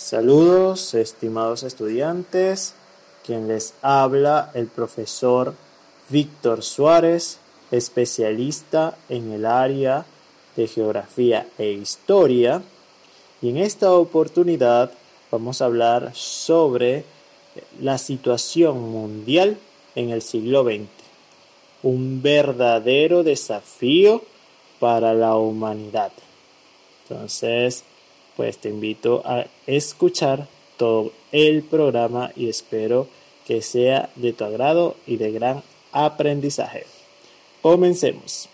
Saludos, estimados estudiantes. Quien les habla, el profesor Víctor Suárez, especialista en el área de geografía e historia. Y en esta oportunidad vamos a hablar sobre la situación mundial en el siglo XX. Un verdadero desafío para la humanidad. Entonces, pues te invito a escuchar todo el programa y espero que sea de tu agrado y de gran aprendizaje. Comencemos.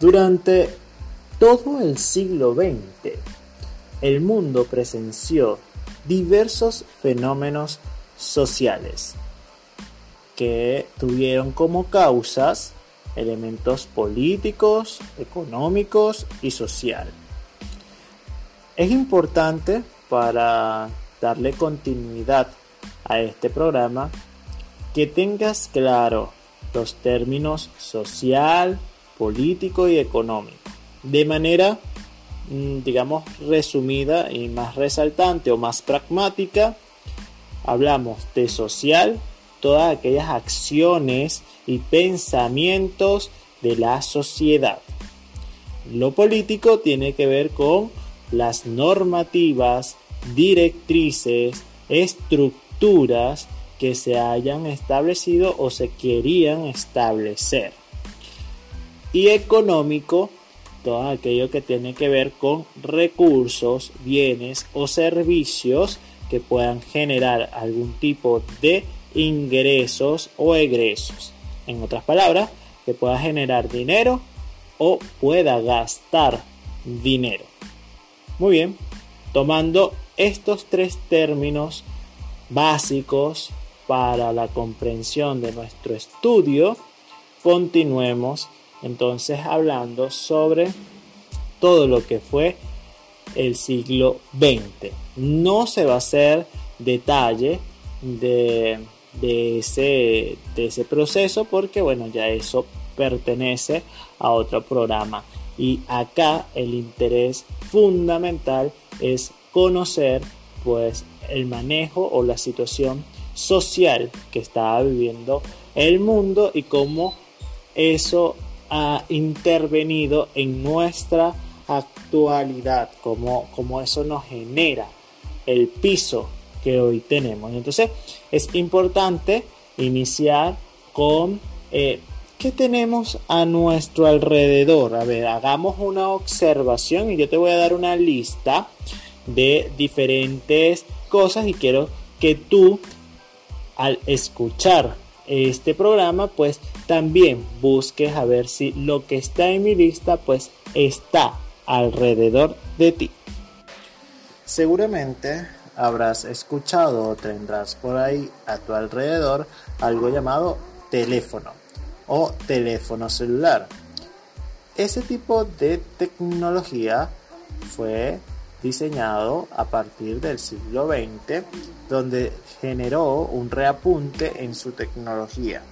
Durante todo el siglo XX, el mundo presenció diversos fenómenos sociales que tuvieron como causas elementos políticos, económicos y social. Es importante para darle continuidad a este programa que tengas claro los términos social, político y económico, de manera digamos, resumida y más resaltante o más pragmática, hablamos de social, todas aquellas acciones y pensamientos de la sociedad. Lo político tiene que ver con las normativas, directrices, estructuras que se hayan establecido o se querían establecer. Y económico todo aquello que tiene que ver con recursos, bienes o servicios que puedan generar algún tipo de ingresos o egresos. En otras palabras, que pueda generar dinero o pueda gastar dinero. Muy bien, tomando estos tres términos básicos para la comprensión de nuestro estudio, continuemos entonces hablando sobre todo lo que fue el siglo XX. No se va a hacer detalle de, ese, de ese proceso porque bueno, ya eso pertenece a otro programa. Y acá el interés fundamental es conocer pues el manejo o la situación social que estaba viviendo el mundo y cómo eso ha intervenido en nuestra actualidad, como, eso nos genera el piso que hoy tenemos. Entonces es importante iniciar con eh, qué tenemos a nuestro alrededor. A ver, hagamos una observación y yo te voy a dar una lista de diferentes cosas y quiero que tú al escuchar este programa pues también busques a ver si lo que está en mi lista pues está alrededor de ti. Seguramente habrás escuchado o tendrás por ahí a tu alrededor algo llamado teléfono o teléfono celular. Ese tipo de tecnología fue diseñado a partir del siglo XX, donde generó un reapunte en su tecnología.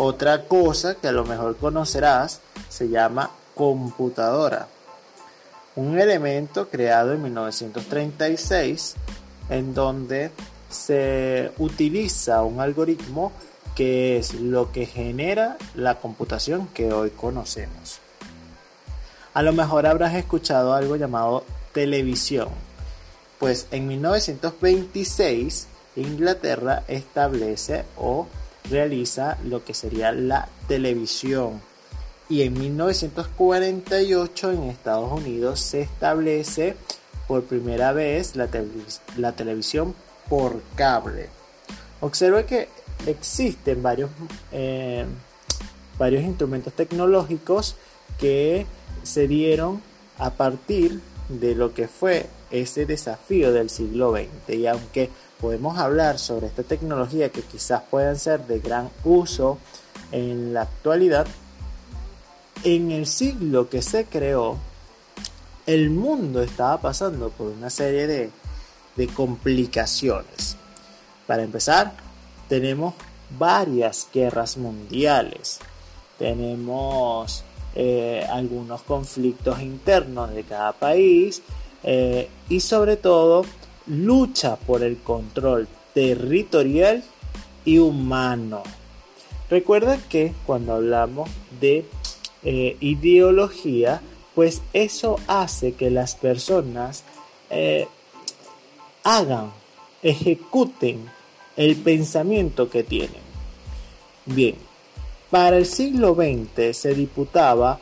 Otra cosa que a lo mejor conocerás se llama computadora, un elemento creado en 1936 en donde se utiliza un algoritmo que es lo que genera la computación que hoy conocemos. A lo mejor habrás escuchado algo llamado televisión, pues en 1926 Inglaterra establece o realiza lo que sería la televisión. Y en 1948 en Estados Unidos se establece por primera vez la, televisión por cable. Observe que existen varios, eh, varios instrumentos tecnológicos que se dieron a partir de lo que fue ese desafío del siglo XX. Y aunque podemos hablar sobre esta tecnología que quizás puedan ser de gran uso en la actualidad, en el siglo que se creó, el mundo estaba pasando por una serie de, de complicaciones. Para empezar, tenemos varias guerras mundiales, tenemos eh, algunos conflictos internos de cada país eh, y sobre todo lucha por el control territorial y humano. Recuerda que cuando hablamos de eh, ideología, pues eso hace que las personas hagan, ejecuten el pensamiento que tienen. Bien, para el siglo XX se disputaba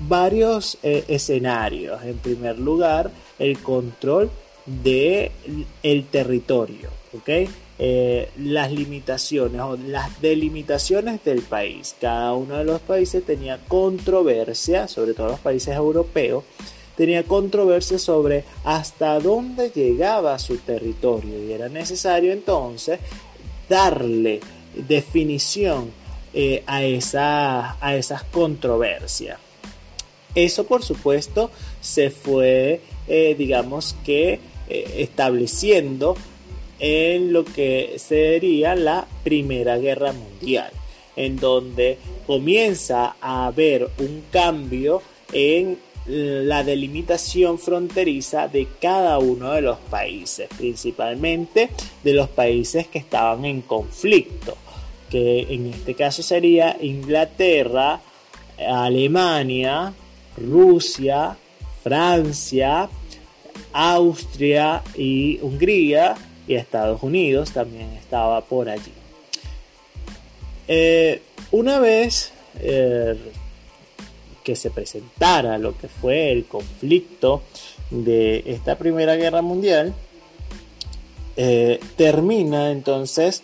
varios eh, escenarios. En primer lugar, el control del el territorio, eh, las limitaciones o las delimitaciones del país. Cada uno de los países tenía controversia, sobre todo los países europeos, tenía controversia sobre hasta dónde llegaba su territorio y era necesario entonces darle definición eh, a, esa, a esas controversias. Eso por supuesto se fue, eh, digamos que, eh, estableciendo en lo que sería la Primera Guerra Mundial, en donde comienza a haber un cambio en la delimitación fronteriza de cada uno de los países, principalmente de los países que estaban en conflicto que en este caso sería Inglaterra, Alemania, Rusia, Francia, Austria y Hungría y Estados Unidos también estaba por allí. Eh, una vez eh, que se presentara lo que fue el conflicto de esta Primera Guerra Mundial, eh, termina entonces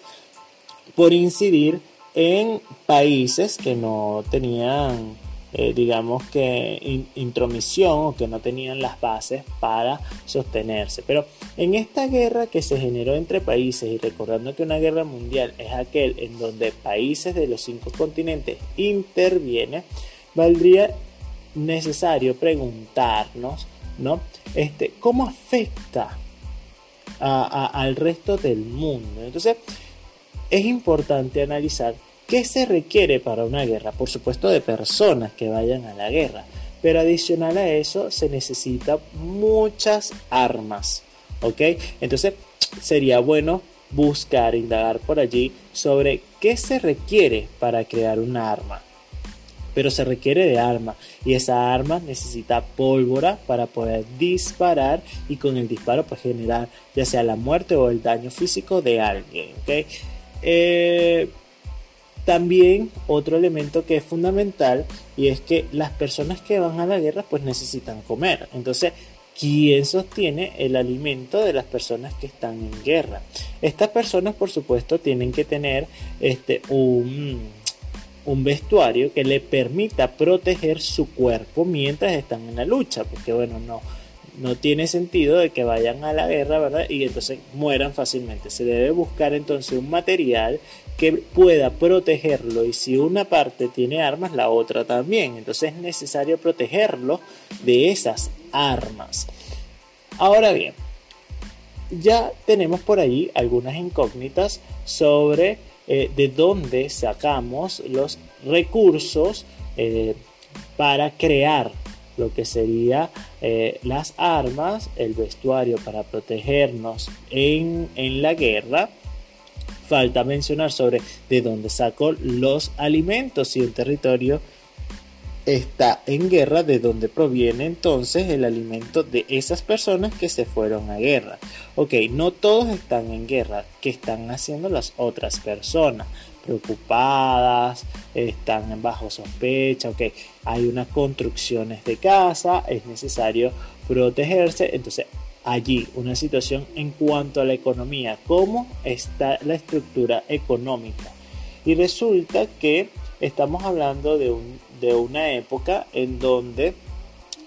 por incidir en países que no tenían, eh, digamos que, intromisión o que no tenían las bases para sostenerse. Pero en esta guerra que se generó entre países, y recordando que una guerra mundial es aquel en donde países de los cinco continentes intervienen, valdría necesario preguntarnos, ¿no? Este, ¿Cómo afecta al resto del mundo? Entonces, es importante analizar qué se requiere para una guerra. Por supuesto, de personas que vayan a la guerra. Pero adicional a eso, se necesita muchas armas. ¿Ok? Entonces, sería bueno buscar, indagar por allí sobre qué se requiere para crear una arma. Pero se requiere de arma y esa arma necesita pólvora para poder disparar y con el disparo pues generar ya sea la muerte o el daño físico de alguien. ¿ok? Eh, también otro elemento que es fundamental y es que las personas que van a la guerra pues necesitan comer. Entonces, ¿quién sostiene el alimento de las personas que están en guerra? Estas personas por supuesto tienen que tener este, un, un vestuario que le permita proteger su cuerpo mientras están en la lucha, porque bueno, no, no tiene sentido de que vayan a la guerra, ¿verdad? Y entonces mueran fácilmente. Se debe buscar entonces un material que pueda protegerlo y si una parte tiene armas, la otra también. Entonces es necesario protegerlo de esas armas. Ahora bien, ya tenemos por ahí algunas incógnitas sobre eh, de dónde sacamos los recursos eh, para crear lo que sería eh, las armas, el vestuario para protegernos en, en la guerra. Falta mencionar sobre de dónde saco los alimentos si un territorio está en guerra, de dónde proviene entonces el alimento de esas personas que se fueron a guerra. Ok, no todos están en guerra, ¿qué están haciendo las otras personas? preocupadas, están bajo sospecha, ok, hay unas construcciones de casa, es necesario protegerse, entonces allí una situación en cuanto a la economía, cómo está la estructura económica. Y resulta que estamos hablando de, un, de una época en donde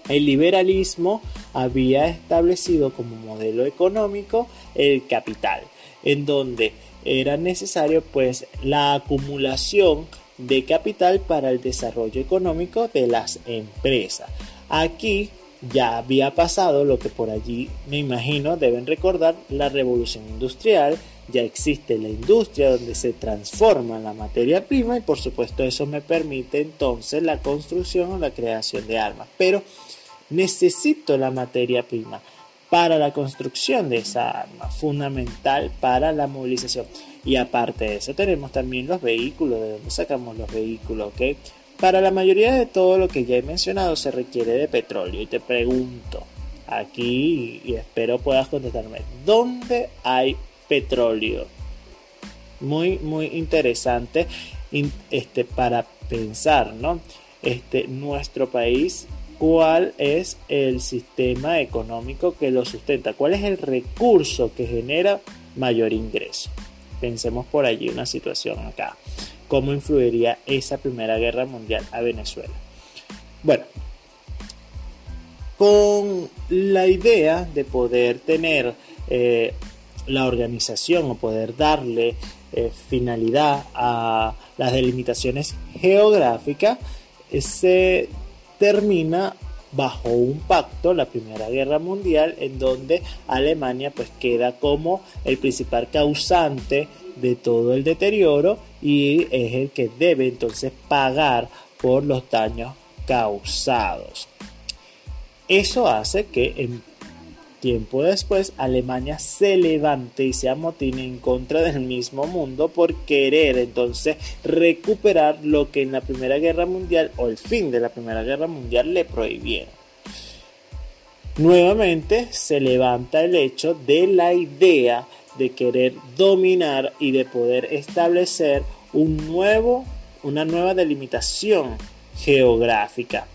el liberalismo había establecido como modelo económico el capital, en donde era necesario pues la acumulación de capital para el desarrollo económico de las empresas. Aquí ya había pasado lo que por allí me imagino deben recordar la revolución industrial, ya existe la industria donde se transforma la materia prima y por supuesto eso me permite entonces la construcción o la creación de armas. Pero necesito la materia prima para la construcción de esa arma, fundamental para la movilización. Y aparte de eso tenemos también los vehículos, de dónde sacamos los vehículos, ¿ok? Para la mayoría de todo lo que ya he mencionado se requiere de petróleo y te pregunto aquí y espero puedas contestarme, ¿dónde hay petróleo? Muy, muy interesante este, para pensar, ¿no? Este, nuestro país, ¿cuál es el sistema económico que lo sustenta? ¿Cuál es el recurso que genera mayor ingreso? Pensemos por allí una situación acá cómo influiría esa Primera Guerra Mundial a Venezuela. Bueno, con la idea de poder tener eh, la organización o poder darle eh, finalidad a las delimitaciones geográficas, se termina bajo un pacto, la Primera Guerra Mundial, en donde Alemania pues queda como el principal causante de todo el deterioro y es el que debe entonces pagar por los daños causados. Eso hace que en tiempo después Alemania se levante y se amotine en contra del mismo mundo por querer entonces recuperar lo que en la Primera Guerra Mundial o el fin de la Primera Guerra Mundial le prohibieron. Nuevamente se levanta el hecho de la idea de querer dominar y de poder establecer un nuevo, una nueva delimitación geográfica.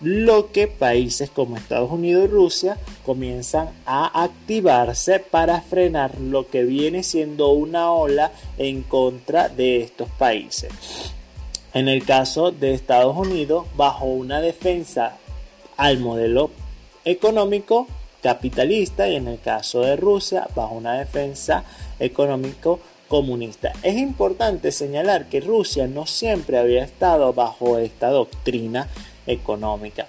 Lo que países como Estados Unidos y Rusia comienzan a activarse para frenar lo que viene siendo una ola en contra de estos países. En el caso de Estados Unidos, bajo una defensa al modelo económico capitalista y en el caso de Rusia bajo una defensa económico comunista. Es importante señalar que Rusia no siempre había estado bajo esta doctrina económica.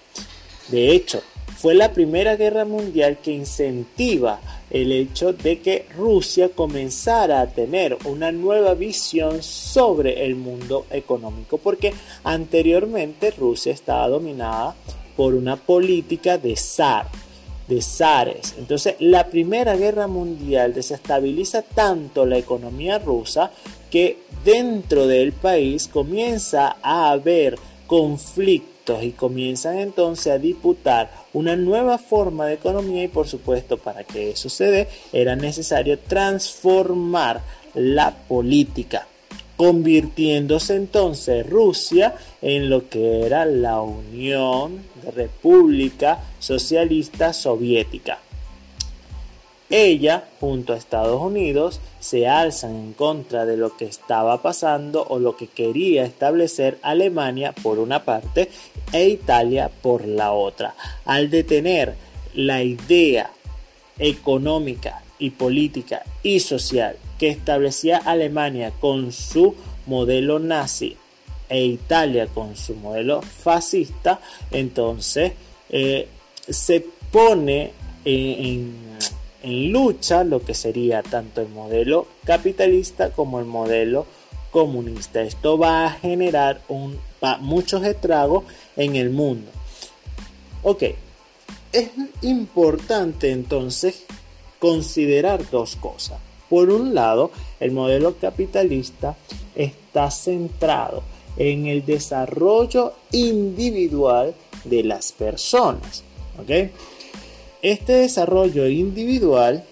De hecho, fue la Primera Guerra Mundial que incentiva el hecho de que Rusia comenzara a tener una nueva visión sobre el mundo económico, porque anteriormente Rusia estaba dominada por una política de zar, de zares. Entonces, la Primera Guerra Mundial desestabiliza tanto la economía rusa que dentro del país comienza a haber conflictos y comienzan entonces a disputar una nueva forma de economía y por supuesto para que eso se dé era necesario transformar la política convirtiéndose entonces Rusia en lo que era la Unión de República Socialista Soviética. Ella, junto a Estados Unidos, se alzan en contra de lo que estaba pasando o lo que quería establecer Alemania por una parte e Italia por la otra. Al detener la idea económica y política y social que establecía Alemania con su modelo nazi e Italia con su modelo fascista, entonces eh, se pone en, lucha lo que sería tanto el modelo capitalista como el modelo comunista. Esto va a generar un, muchos estragos en el mundo. Ok, es importante entonces considerar dos cosas. Por un lado, el modelo capitalista está centrado en el desarrollo individual de las personas. Este desarrollo individual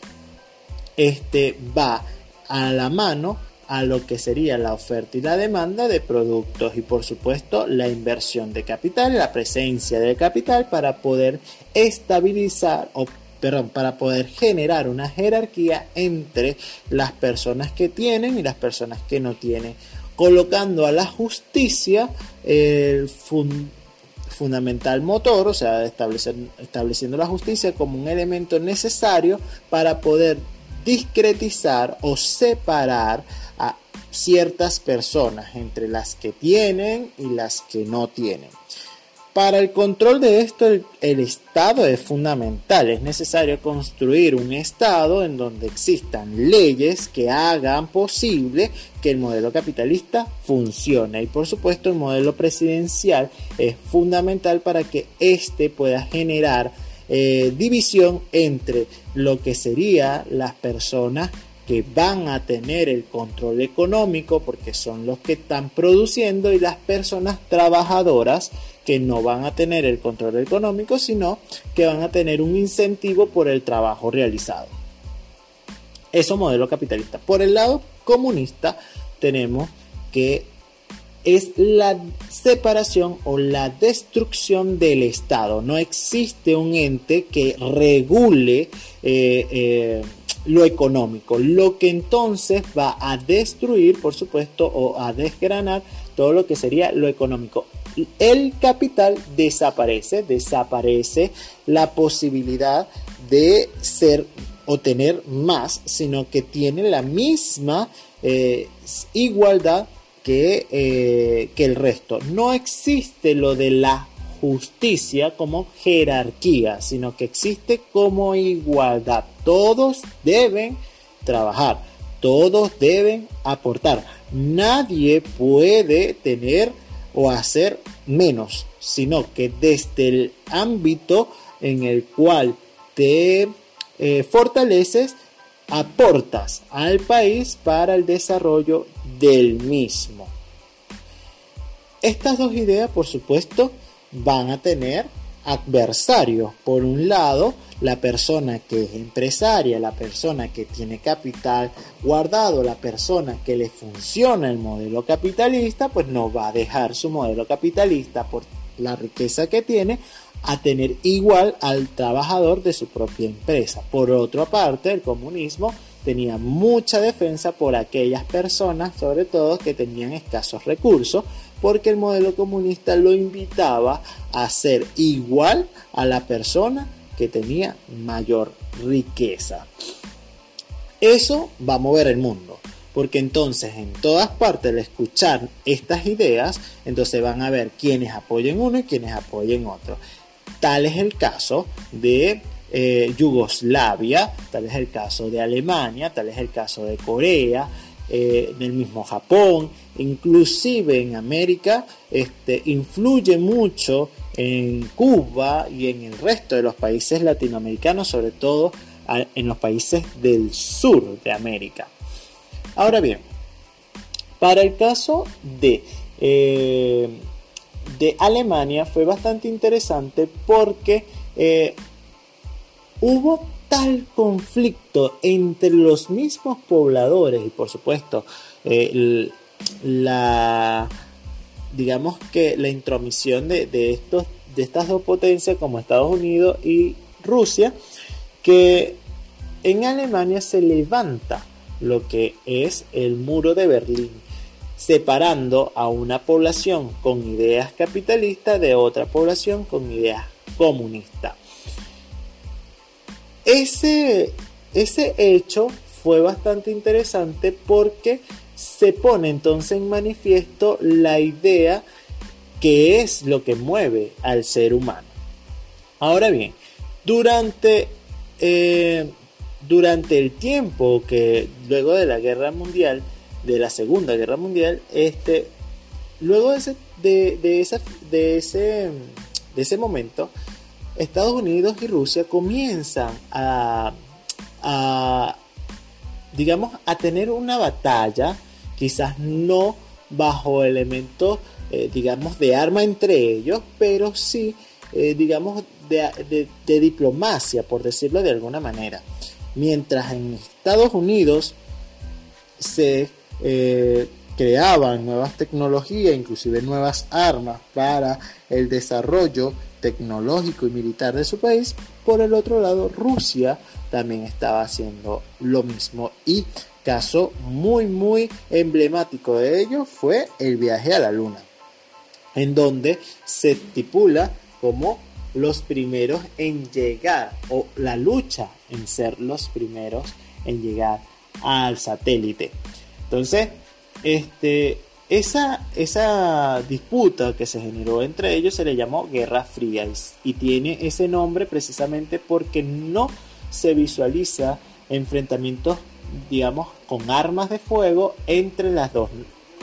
este, va a la mano a lo que sería la oferta y la demanda de productos y por supuesto la inversión de capital, la presencia de capital para poder estabilizar o perdón, para poder generar una jerarquía entre las personas que tienen y las personas que no tienen, colocando a la justicia el fundamental motor, o sea, estableciendo la justicia como un elemento necesario para poder discretizar o separar a ciertas personas entre las que tienen y las que no tienen. Para el control de esto, el, Estado es fundamental. Es necesario construir un Estado en donde existan leyes que hagan posible que el modelo capitalista funcione. Y por supuesto, el modelo presidencial es fundamental para que éste pueda generar eh, división entre lo que serían las personas que van a tener el control económico porque son los que están produciendo y las personas trabajadoras que no van a tener el control económico sino que van a tener un incentivo por el trabajo realizado. Eso modelo capitalista. Por el lado comunista tenemos que es la separación o la destrucción del Estado. No existe un ente que regule eh, eh, lo económico, lo que entonces va a destruir, por supuesto, o a desgranar todo lo que sería lo económico. El capital desaparece, desaparece la posibilidad de ser o tener más, sino que tiene la misma eh, igualdad que, eh, que el resto. No existe lo de la justicia como jerarquía, sino que existe como igualdad. Todos deben trabajar, todos deben aportar. Nadie puede tener o hacer menos, sino que desde el ámbito en el cual te eh, fortaleces, aportas al país para el desarrollo del mismo. Estas dos ideas, por supuesto, van a tener adversarios. Por un lado, la persona que es empresaria, la persona que tiene capital guardado, la persona que le funciona el modelo capitalista, pues no va a dejar su modelo capitalista por la riqueza que tiene a tener igual al trabajador de su propia empresa. Por otra parte, el comunismo tenía mucha defensa por aquellas personas, sobre todo que tenían escasos recursos, porque el modelo comunista lo invitaba a ser igual a la persona que tenía mayor riqueza. Eso va a mover el mundo, porque entonces en todas partes al escuchar estas ideas, entonces van a ver quienes apoyen uno y quienes apoyen otro. Tal es el caso de eh, Yugoslavia, tal es el caso de Alemania, tal es el caso de Corea, eh, del mismo Japón, inclusive en América, este, influye mucho en Cuba y en el resto de los países latinoamericanos, sobre todo en los países del sur de América. Ahora bien, para el caso de, eh, de Alemania fue bastante interesante porque eh, hubo tal conflicto entre los mismos pobladores y por supuesto eh, la digamos que la intromisión de, estos, de estas dos potencias como Estados Unidos y Rusia que en Alemania se levanta lo que es el muro de Berlín separando a una población con ideas capitalistas de otra población con ideas comunistas ese, ese hecho fue bastante interesante porque se pone entonces en manifiesto la idea que es lo que mueve al ser humano. Ahora bien, durante, eh, durante el tiempo que luego de la guerra mundial, de la segunda guerra mundial, este, luego de ese, de, de, de ese, de ese momento, Estados Unidos y Rusia comienzan a, digamos, a tener una batalla, quizás no bajo elementos, eh, digamos, de arma entre ellos, pero sí, eh, digamos, de, diplomacia, por decirlo de alguna manera. Mientras en Estados Unidos se eh, creaban nuevas tecnologías, inclusive nuevas armas para el desarrollo tecnológico y militar de su país. Por el otro lado, Rusia también estaba haciendo lo mismo y caso muy muy emblemático de ello fue el viaje a la luna, en donde se estipula como los primeros en llegar o la lucha en ser los primeros en llegar al satélite. Entonces, este esa, esa disputa que se generó entre ellos se le llamó Guerra Fría y tiene ese nombre precisamente porque no se visualiza enfrentamientos, digamos, con armas de fuego entre las dos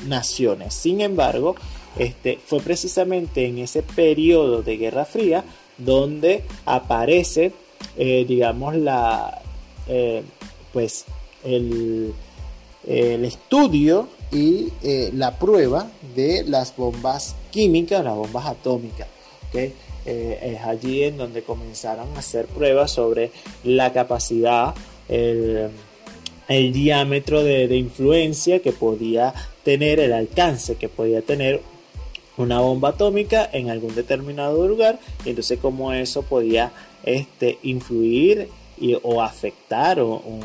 naciones. Sin embargo, este, fue precisamente en ese periodo de Guerra Fría donde aparece, eh, digamos, la, eh, pues, el, el estudio y eh, la prueba de las bombas químicas, las bombas atómicas. ¿okay? Eh, es allí en donde comenzaron a hacer pruebas sobre la capacidad, el, diámetro de, influencia que podía tener, el alcance que podía tener una bomba atómica en algún determinado lugar y entonces cómo eso podía este, influir y, o afectar un,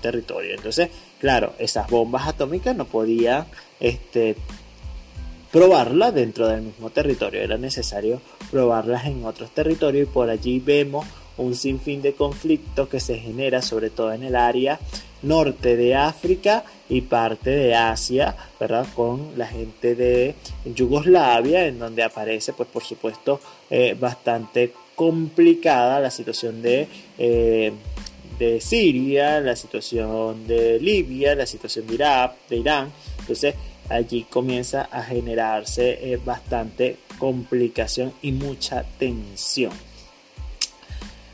territorio. Entonces, claro, esas bombas atómicas no podían este, probarlas dentro del mismo territorio, era necesario probarlas en otros territorios y por allí vemos un sinfín de conflictos que se genera sobre todo en el área norte de África y parte de Asia, ¿verdad? Con la gente de Yugoslavia, en donde aparece, pues por supuesto, eh, bastante complicada la situación de, eh, de Siria, la situación de Libia, la situación de Irak, de Irán. Entonces allí comienza a generarse eh, bastante complicación y mucha tensión.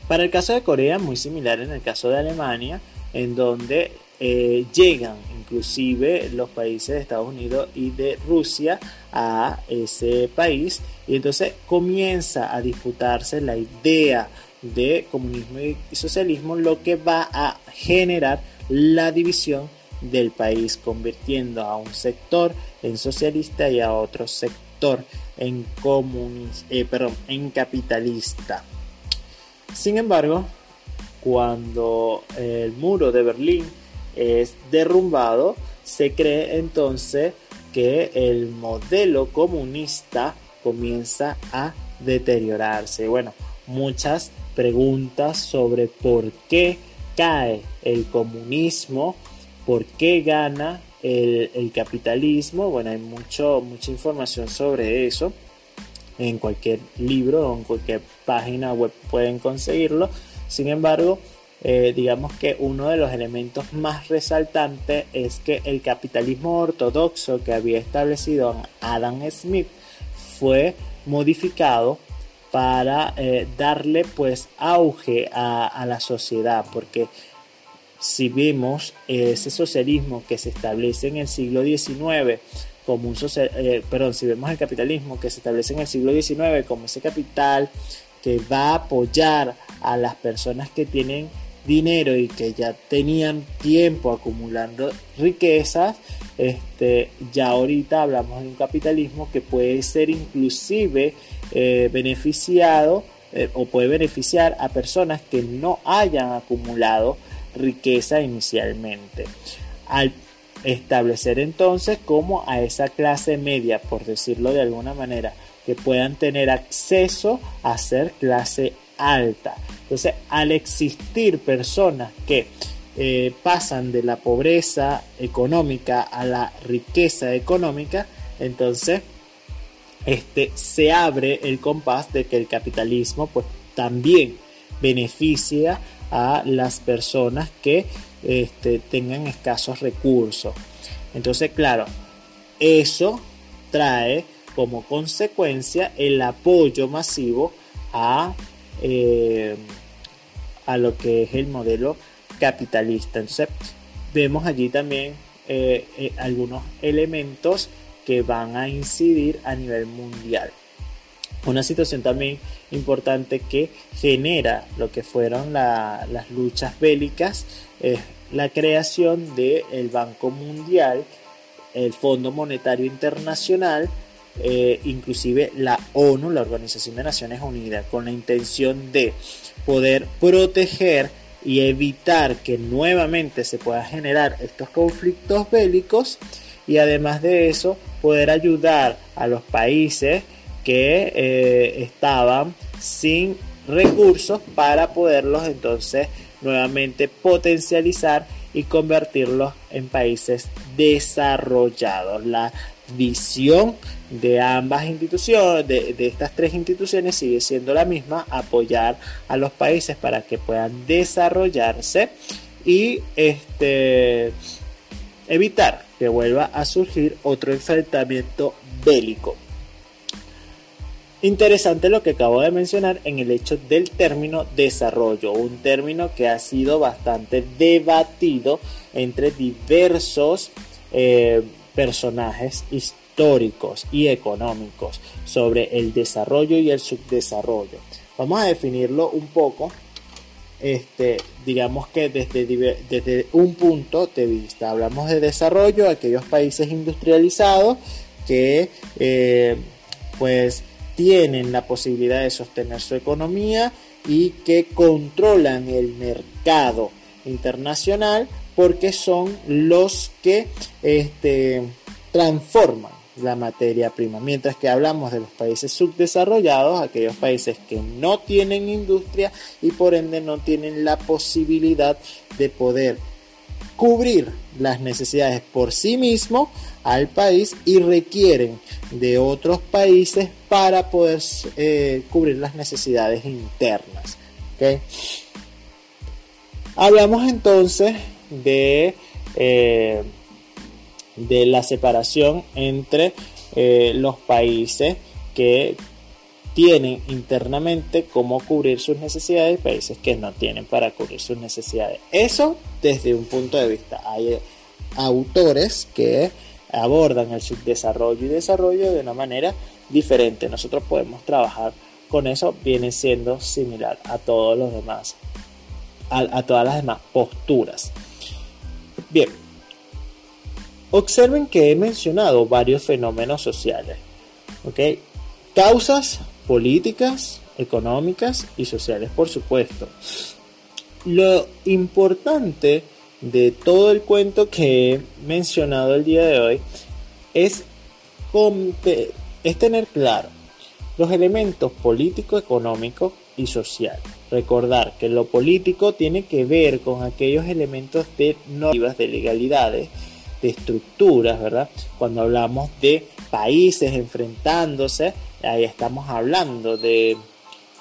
Para el caso de Corea, muy similar en el caso de Alemania, en donde eh, llegan inclusive los países de Estados Unidos y de Rusia a ese país y entonces comienza a disputarse la idea de comunismo y socialismo lo que va a generar la división del país convirtiendo a un sector en socialista y a otro sector en eh, en capitalista sin embargo cuando el muro de Berlín es derrumbado, se cree entonces que el modelo comunista comienza a deteriorarse. Bueno, muchas preguntas sobre por qué cae el comunismo, por qué gana el, capitalismo. Bueno, hay mucho, mucha información sobre eso. En cualquier libro o en cualquier página web pueden conseguirlo. Sin embargo, eh, digamos que uno de los elementos más resaltantes es que el capitalismo ortodoxo que había establecido Adam Smith fue modificado para eh, darle pues auge a, la sociedad porque si vemos ese socialismo que se establece en el siglo XIX como un eh, perdón, si vemos el capitalismo que se establece en el siglo XIX como ese capital que va a apoyar a las personas que tienen dinero y que ya tenían tiempo acumulando riquezas, este, ya ahorita hablamos de un capitalismo que puede ser inclusive eh, beneficiado eh, o puede beneficiar a personas que no hayan acumulado riqueza inicialmente. Al establecer entonces como a esa clase media, por decirlo de alguna manera, que puedan tener acceso a ser clase alta. Entonces, al existir personas que eh, pasan de la pobreza económica a la riqueza económica, entonces este, se abre el compás de que el capitalismo pues, también beneficia a las personas que este, tengan escasos recursos. Entonces, claro, eso trae como consecuencia el apoyo masivo a eh, a lo que es el modelo capitalista. Entonces, vemos allí también eh, eh, algunos elementos que van a incidir a nivel mundial. Una situación también importante que genera lo que fueron las luchas bélicas es la creación del Banco Mundial, el Fondo Monetario Internacional, eh, inclusive la ONU, la Organización de Naciones Unidas, con la intención de poder proteger y evitar que nuevamente se pueda generar estos conflictos bélicos y además de eso poder ayudar a los países que eh, estaban sin recursos para poderlos entonces nuevamente potencializar y convertirlos en países desarrollados. La visión de ambas instituciones, de, estas tres instituciones, sigue siendo la misma, apoyar a los países para que puedan desarrollarse y este, evitar que vuelva a surgir otro enfrentamiento bélico. Interesante lo que acabo de mencionar en el hecho del término desarrollo, un término que ha sido bastante debatido entre diversos eh, personajes históricos y económicos sobre el desarrollo y el subdesarrollo. Vamos a definirlo un poco, este, digamos que desde, desde un punto de vista. Hablamos de desarrollo, aquellos países industrializados que eh, pues tienen la posibilidad de sostener su economía y que controlan el mercado internacional porque son los que este, transforman la materia prima. Mientras que hablamos de los países subdesarrollados, aquellos países que no tienen industria y por ende no tienen la posibilidad de poder cubrir las necesidades por sí mismo al país y requieren de otros países para poder eh, cubrir las necesidades internas. Hablamos entonces de, eh, de la separación entre eh, los países que tienen internamente cómo cubrir sus necesidades y países que no tienen para cubrir sus necesidades. Eso desde un punto de vista. Hay autores que abordan el subdesarrollo y desarrollo de una manera diferente. Nosotros podemos trabajar con eso, viene siendo similar a todos los demás, a, todas las demás posturas. Bien, observen que he mencionado varios fenómenos sociales. ¿ok? Causas políticas, económicas y sociales, por supuesto. Lo importante de todo el cuento que he mencionado el día de hoy es, es tener claro los elementos político, económico y social. Recordar que lo político tiene que ver con aquellos elementos de normas, de legalidades, de estructuras, ¿verdad? Cuando hablamos de países enfrentándose, ahí estamos hablando de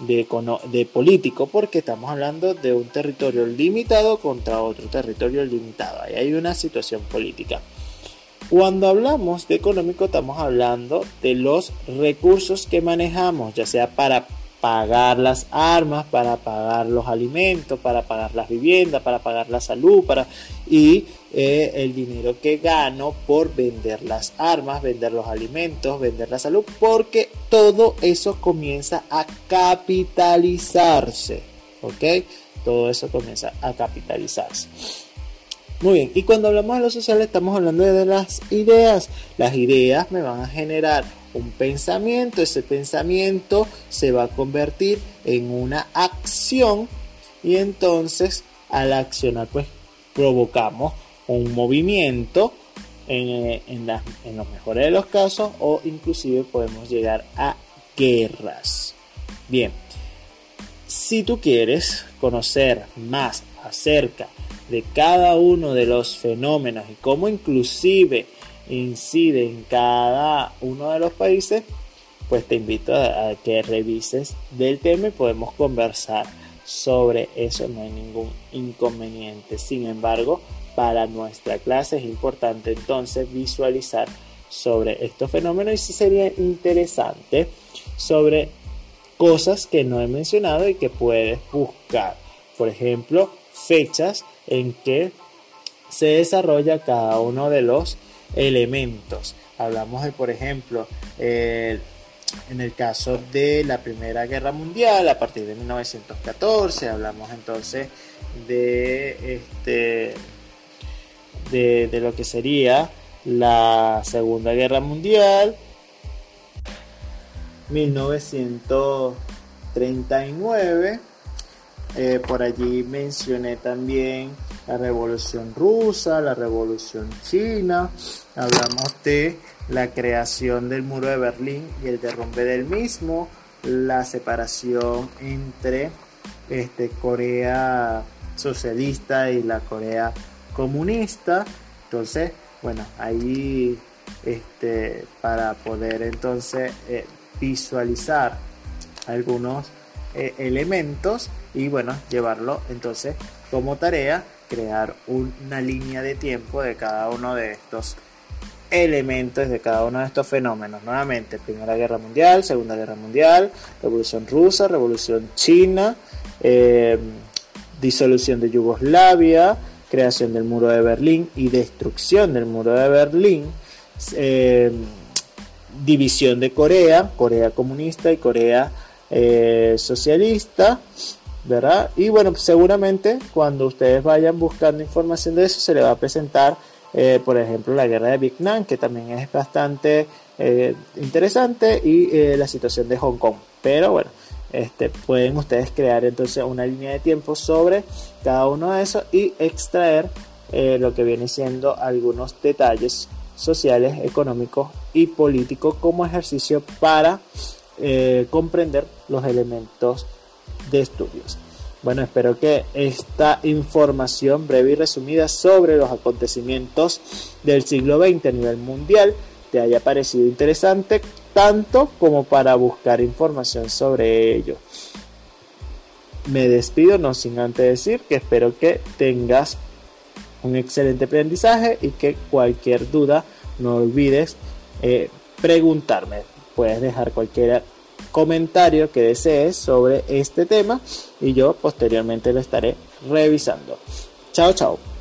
de, político porque estamos hablando de un territorio limitado contra otro territorio limitado. Ahí hay una situación política. Cuando hablamos de económico estamos hablando de los recursos que manejamos, ya sea para pagar las armas, para pagar los alimentos, para pagar las viviendas, para pagar la salud, para y eh, el dinero que gano por vender las armas, vender los alimentos, vender la salud, porque todo eso comienza a capitalizarse, ¿ok? Todo eso comienza a capitalizarse. Muy bien, y cuando hablamos de lo social estamos hablando de las ideas. Las ideas me van a generar un pensamiento, ese pensamiento se va a convertir en una acción y entonces al accionar pues provocamos un movimiento en, en, en los mejores de los casos o inclusive podemos llegar a guerras. Bien, si tú quieres conocer más acerca de cada uno de los fenómenos y cómo inclusive incide en cada uno de los países, pues te invito a, que revises del tema y podemos conversar sobre eso, no hay ningún inconveniente. Sin embargo, para nuestra clase es importante entonces visualizar sobre estos fenómenos y si sería interesante sobre cosas que no he mencionado y que puedes buscar. Por ejemplo, fechas en que se desarrolla cada uno de los elementos. Hablamos de, por ejemplo, en el caso de la Primera Guerra Mundial, a partir de 1914, hablamos entonces de, este, de, de lo que sería la Segunda Guerra Mundial, 1939. Eh, por allí mencioné también la revolución rusa, la revolución china, hablamos de la creación del muro de Berlín y el derrumbe del mismo, la separación entre este, Corea socialista y la Corea comunista. Entonces, bueno, ahí este, para poder entonces eh, visualizar algunos eh, elementos y bueno, llevarlo entonces como tarea, crear una línea de tiempo de cada uno de estos elementos de cada uno de estos fenómenos. Nuevamente, Primera Guerra Mundial, Segunda Guerra Mundial, Revolución Rusa, Revolución China, eh, disolución de Yugoslavia, creación del muro de Berlín y destrucción del muro de Berlín, eh, división de Corea, Corea comunista y Corea eh, socialista, Y bueno, seguramente cuando ustedes vayan buscando información de eso se le va a presentar, eh, por ejemplo, la guerra de Vietnam, que también es bastante interesante, y la situación de Hong Kong. Pero bueno, este, pueden ustedes crear entonces una línea de tiempo sobre cada uno de esos y extraer eh, lo que viene siendo algunos detalles sociales, económicos y políticos como ejercicio para eh, comprender los elementos estudios. Bueno, espero que esta información breve y resumida sobre los acontecimientos del siglo XX a nivel mundial te haya parecido interesante tanto como para buscar información sobre ello. Me despido no sin antes decir que espero que tengas un excelente aprendizaje y que cualquier duda no olvides eh, preguntarme. Puedes dejar cualquier comentario que desees sobre este tema y yo posteriormente lo estaré revisando. Chao, chao.